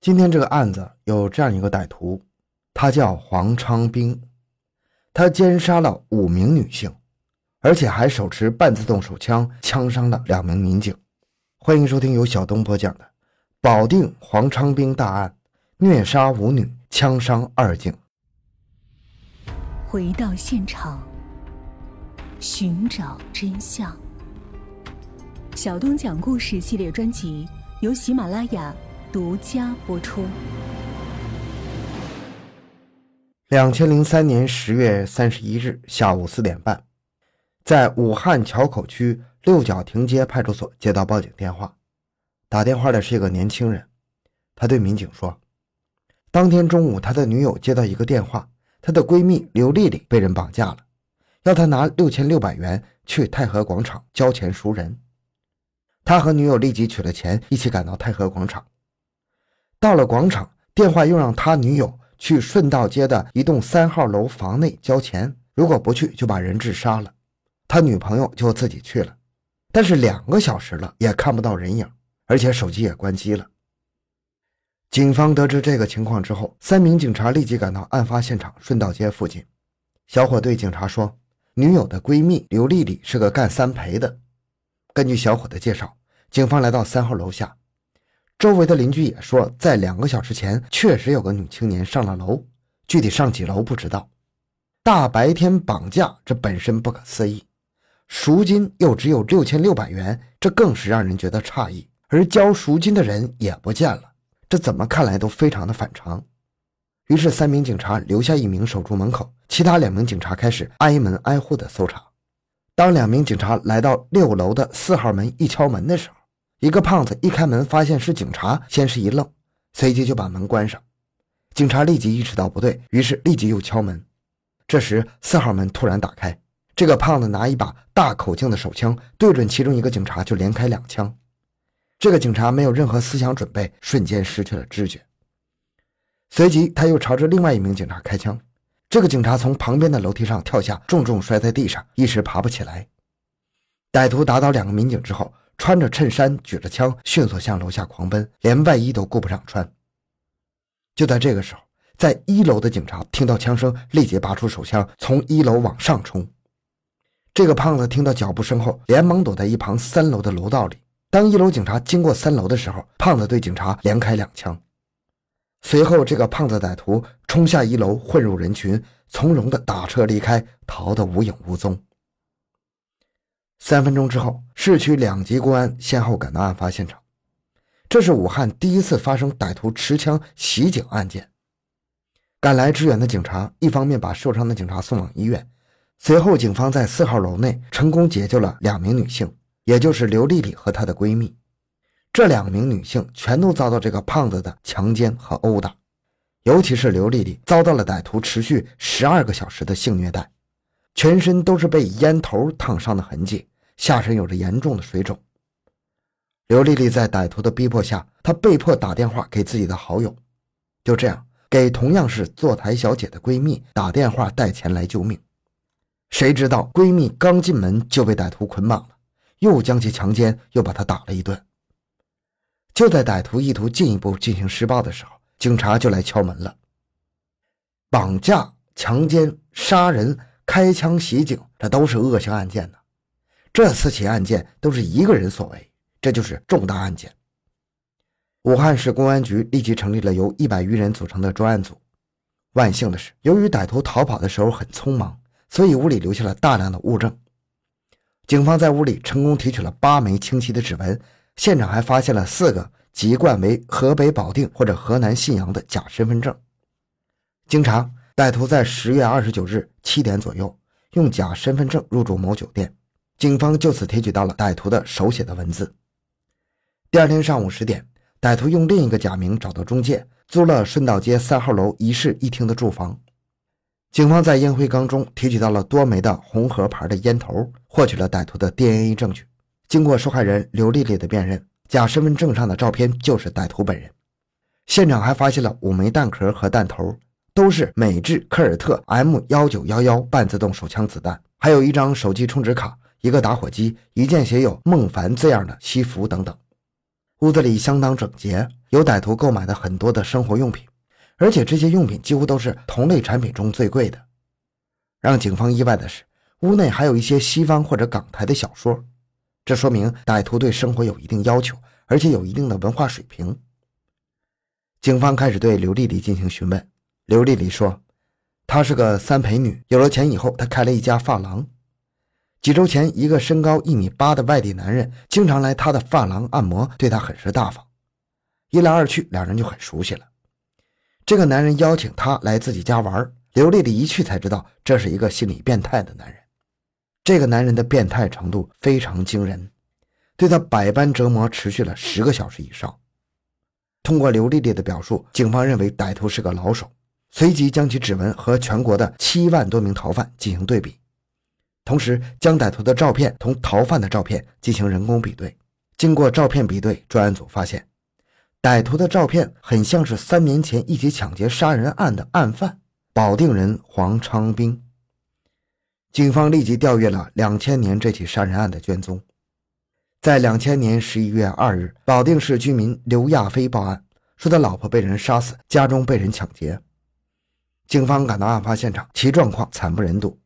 今天这个案子有这样一个歹徒，他叫黄昌兵，他奸杀了五名女性，而且还手持半自动手枪枪伤了两名民警。欢迎收听由小东播讲的《保定黄昌兵大案》，虐杀五女，枪伤二警。回到现场，寻找真相。小东讲故事系列专辑由喜马拉雅。独家播出。两千零三年十月三十一日下午四点半，在武汉桥口区六角亭街派出所接到报警电话，打电话的是一个年轻人，他对民警说：“当天中午，他的女友接到一个电话，她的闺蜜刘丽丽被人绑架了，要他拿六千六百元去太和广场交钱赎人。”他和女友立即取了钱，一起赶到太和广场。到了广场，电话又让他女友去顺道街的一栋三号楼房内交钱，如果不去就把人质杀了。他女朋友就自己去了，但是两个小时了也看不到人影，而且手机也关机了。警方得知这个情况之后，三名警察立即赶到案发现场顺道街附近。小伙对警察说：“女友的闺蜜刘丽丽是个干三陪的。”根据小伙的介绍，警方来到三号楼下。周围的邻居也说，在两个小时前确实有个女青年上了楼，具体上几楼不知道。大白天绑架，这本身不可思议；赎金又只有六千六百元，这更是让人觉得诧异。而交赎金的人也不见了，这怎么看来都非常的反常。于是，三名警察留下一名守住门口，其他两名警察开始挨门挨户的搜查。当两名警察来到六楼的四号门一敲门的时候，一个胖子一开门，发现是警察，先是一愣，随即就把门关上。警察立即意识到不对，于是立即又敲门。这时四号门突然打开，这个胖子拿一把大口径的手枪对准其中一个警察就连开两枪。这个警察没有任何思想准备，瞬间失去了知觉。随即他又朝着另外一名警察开枪，这个警察从旁边的楼梯上跳下，重重摔在地上，一时爬不起来。歹徒打倒两个民警之后。穿着衬衫，举着枪，迅速向楼下狂奔，连外衣都顾不上穿。就在这个时候，在一楼的警察听到枪声，立即拔出手枪，从一楼往上冲。这个胖子听到脚步声后，连忙躲在一旁三楼的楼道里。当一楼警察经过三楼的时候，胖子对警察连开两枪。随后，这个胖子歹徒冲下一楼，混入人群，从容地打车离开，逃得无影无踪。三分钟之后，市区两级公安先后赶到案发现场。这是武汉第一次发生歹徒持枪袭警案件。赶来支援的警察一方面把受伤的警察送往医院，随后警方在四号楼内成功解救了两名女性，也就是刘丽丽和她的闺蜜。这两名女性全都遭到这个胖子的强奸和殴打，尤其是刘丽丽遭到了歹徒持续十二个小时的性虐待，全身都是被烟头烫伤的痕迹。下身有着严重的水肿。刘丽丽在歹徒的逼迫下，她被迫打电话给自己的好友，就这样给同样是坐台小姐的闺蜜打电话带钱来救命。谁知道闺蜜刚进门就被歹徒捆绑了，又将其强奸，又把她打了一顿。就在歹徒意图进一步进行施暴的时候，警察就来敲门了。绑架、强奸、杀人、开枪袭警，这都是恶性案件呢。这四起案件都是一个人所为，这就是重大案件。武汉市公安局立即成立了由一百余人组成的专案组。万幸的是，由于歹徒逃跑的时候很匆忙，所以屋里留下了大量的物证。警方在屋里成功提取了八枚清晰的指纹，现场还发现了四个籍贯为河北保定或者河南信阳的假身份证。经查，歹徒在十月二十九日七点左右用假身份证入住某酒店。警方就此提取到了歹徒的手写的文字。第二天上午十点，歹徒用另一个假名找到中介，租了顺道街三号楼一室一厅的住房。警方在烟灰缸中提取到了多枚的红盒牌的烟头，获取了歹徒的 DNA 证据。经过受害人刘丽丽的辨认，假身份证上的照片就是歹徒本人。现场还发现了五枚弹壳和弹头，都是美制科尔特 M 幺九幺幺半自动手枪子弹，还有一张手机充值卡。一个打火机，一件写有“孟凡”字样的西服等等。屋子里相当整洁，有歹徒购买的很多的生活用品，而且这些用品几乎都是同类产品中最贵的。让警方意外的是，屋内还有一些西方或者港台的小说，这说明歹徒对生活有一定要求，而且有一定的文化水平。警方开始对刘丽丽进行询问，刘丽丽说，她是个三陪女，有了钱以后，她开了一家发廊。几周前，一个身高一米八的外地男人经常来她的发廊按摩，对她很是大方。一来二去，两人就很熟悉了。这个男人邀请她来自己家玩。刘丽丽一去才知道，这是一个心理变态的男人。这个男人的变态程度非常惊人，对他百般折磨，持续了十个小时以上。通过刘丽丽的表述，警方认为歹徒是个老手，随即将其指纹和全国的七万多名逃犯进行对比，同时将歹徒的照片同逃犯的照片进行人工比对。经过照片比对，专案组发现，歹徒的照片很像是三年前一起抢劫杀人案的案犯。保定人黄昌兵，警方立即调阅了两千年这起杀人案的卷宗。在两千年十一月二日，保定市居民刘亚飞报案，说他老婆被人杀死，家中被人抢劫。警方赶到案发现场，其状况惨不忍睹。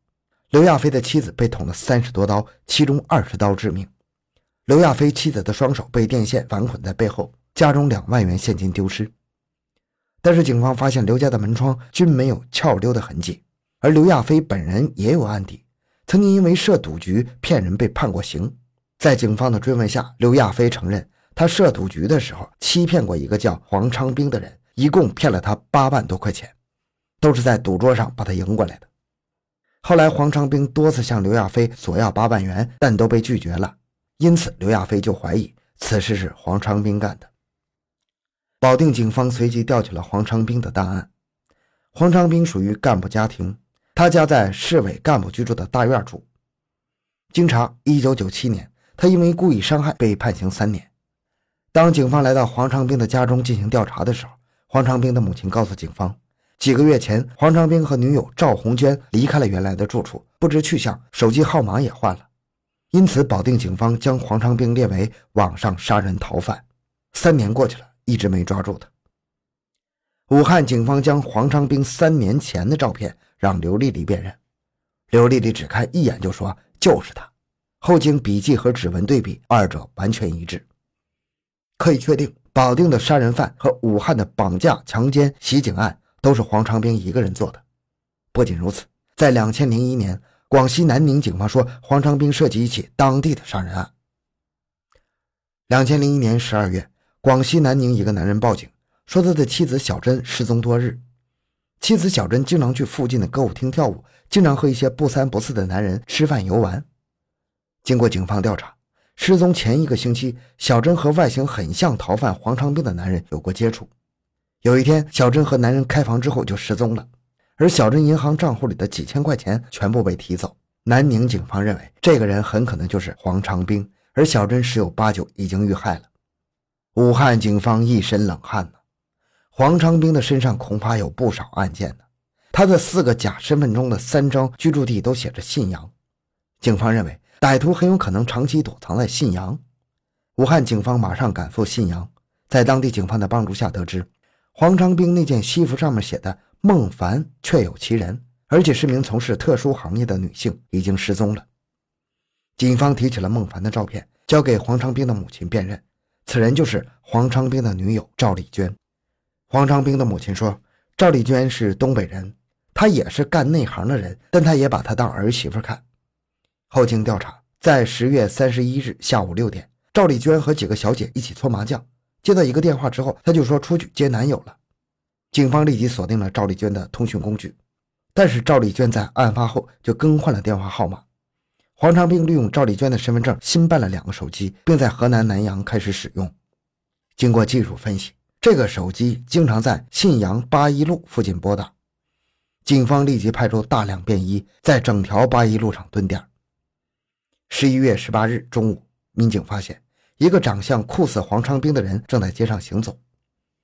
刘亚飞的妻子被捅了三十多刀，其中二十刀致命。刘亚飞妻子的双手被电线反捆在背后，家中两万元现金丢失。但是警方发现刘家的门窗均没有撬溜的痕迹，而刘亚飞本人也有案底，曾经因为设赌局骗人被判过刑。在警方的追问下，刘亚飞承认他设赌局的时候欺骗过一个叫黄昌兵的人，一共骗了他八万多块钱，都是在赌桌上把他赢过来的。后来黄昌兵多次向刘亚飞索要八万元，但都被拒绝了，因此刘亚飞就怀疑此事是黄昌兵干的。保定警方随即调取了黄昌兵的档案。黄昌兵属于干部家庭，他家在市委干部居住的大院住。经查，1997年，他因为故意伤害被判刑三年。当警方来到黄昌兵的家中进行调查的时候，黄昌兵的母亲告诉警方，几个月前，黄昌兵和女友赵红娟离开了原来的住处，不知去向，手机号码也换了。因此，保定警方将黄昌兵列为网上杀人逃犯。三年过去了。一直没抓住他。武汉警方将黄昌兵三年前的照片让刘丽丽辨认，刘丽丽只看一眼就说就是他。后经笔迹和指纹对比，二者完全一致，可以确定保定的杀人犯和武汉的绑架、强奸、袭警案都是黄昌兵一个人做的。不仅如此，在两千零一年，广西南宁警方说黄昌兵涉及一起当地的杀人案。两千零一年十二月。广西南宁一个男人报警说，他的妻子小珍失踪多日。妻子小珍经常去附近的歌舞厅跳舞，经常和一些不三不四的男人吃饭游玩。经过警方调查，失踪前一个星期，小珍和外形很像逃犯黄昌兵的男人有过接触。有一天，小珍和男人开房之后就失踪了，而小珍银行账户里的几千块钱全部被提走。南宁警方认为，这个人很可能就是黄昌兵，而小珍十有八九已经遇害了。武汉警方一身冷汗呢，黄昌兵的身上恐怕有不少案件呢。他的四个假身份中的三张居住地都写着信阳，警方认为歹徒很有可能长期躲藏在信阳。武汉警方马上赶赴信阳，在当地警方的帮助下，得知黄昌兵那件西服上面写的孟凡确有其人，而且是名从事特殊行业的女性，已经失踪了。警方提起了孟凡的照片，交给黄昌兵的母亲辨认。此人就是黄昌兵的女友赵丽娟。黄昌兵的母亲说，赵丽娟是东北人，她也是干内行的人，但她也把她当儿媳妇看。后经调查，在十月三十一日下午六点，赵丽娟和几个小姐一起搓麻将，接到一个电话之后，她就说出去接男友了。警方立即锁定了赵丽娟的通讯工具，但是赵丽娟在案发后就更换了电话号码。黄长兵利用赵丽娟的身份证新办了两个手机，并在河南南阳开始使用。经过技术分析，这个手机经常在信阳八一路附近拨打。警方立即派出大量便衣，在整条八一路上蹲点。十一月十八日中午，民警发现一个长相酷似黄昌兵的人正在街上行走。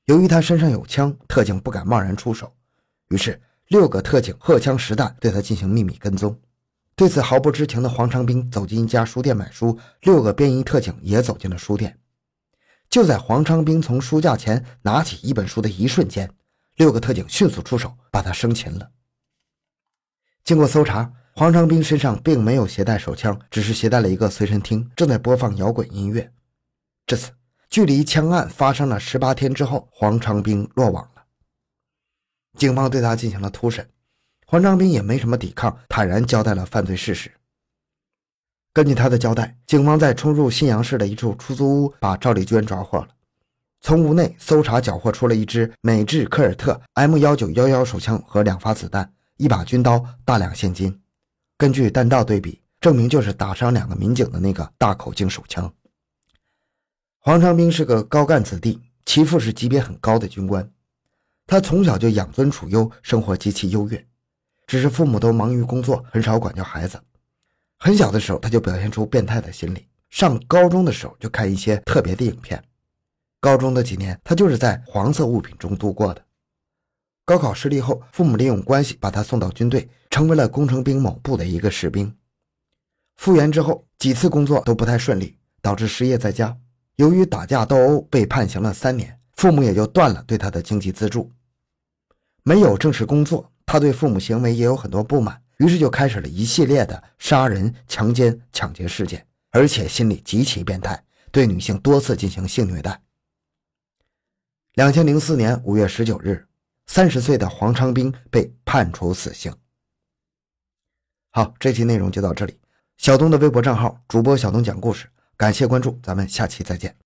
由于他身上有枪，特警不敢贸然出手，于是六个特警荷枪实弹对他进行秘密跟踪。对此毫不知情的黄昌兵走进一家书店买书，六个便衣特警也走进了书店。就在黄昌兵从书架前拿起一本书的一瞬间，六个特警迅速出手，把他生擒了。经过搜查，黄昌兵身上并没有携带手枪，只是携带了一个随身听，正在播放摇滚音乐。至此，距离枪案发生了十八天之后，黄长兵落网了。警方对他进行了突审，黄长兵也没什么抵抗，坦然交代了犯罪事实。根据他的交代，警方在冲入信阳市的一处出租屋，把赵丽娟抓获了。从屋内搜查缴获出了一支美制科尔特 M 幺九幺幺手枪和两发子弹。一把军刀，大量现金。根据弹道对比，证明就是打伤两个民警的那个大口径手枪。黄长兵是个高干子弟，其父是级别很高的军官。他从小就养尊处优，生活极其优越。只是父母都忙于工作，很少管教孩子。很小的时候，他就表现出变态的心理。上高中的时候，就看一些特别的影片。高中的几年，他就是在黄色物品中度过的。高考失利后，父母利用关系把他送到军队，成为了工程兵某部的一个士兵。复员之后，几次工作都不太顺利，导致失业在家。由于打架斗殴，被判刑了三年，父母也就断了对他的经济资助。没有正式工作，他对父母行为也有很多不满，于是就开始了一系列的杀人、强奸、抢劫事件，而且心理极其变态，对女性多次进行性虐待。两千零四年五月十九日。三十岁的黄昌兵被判处死刑。好，这期内容就到这里。小东的微博账号主播小东讲故事，感谢关注，咱们下期再见。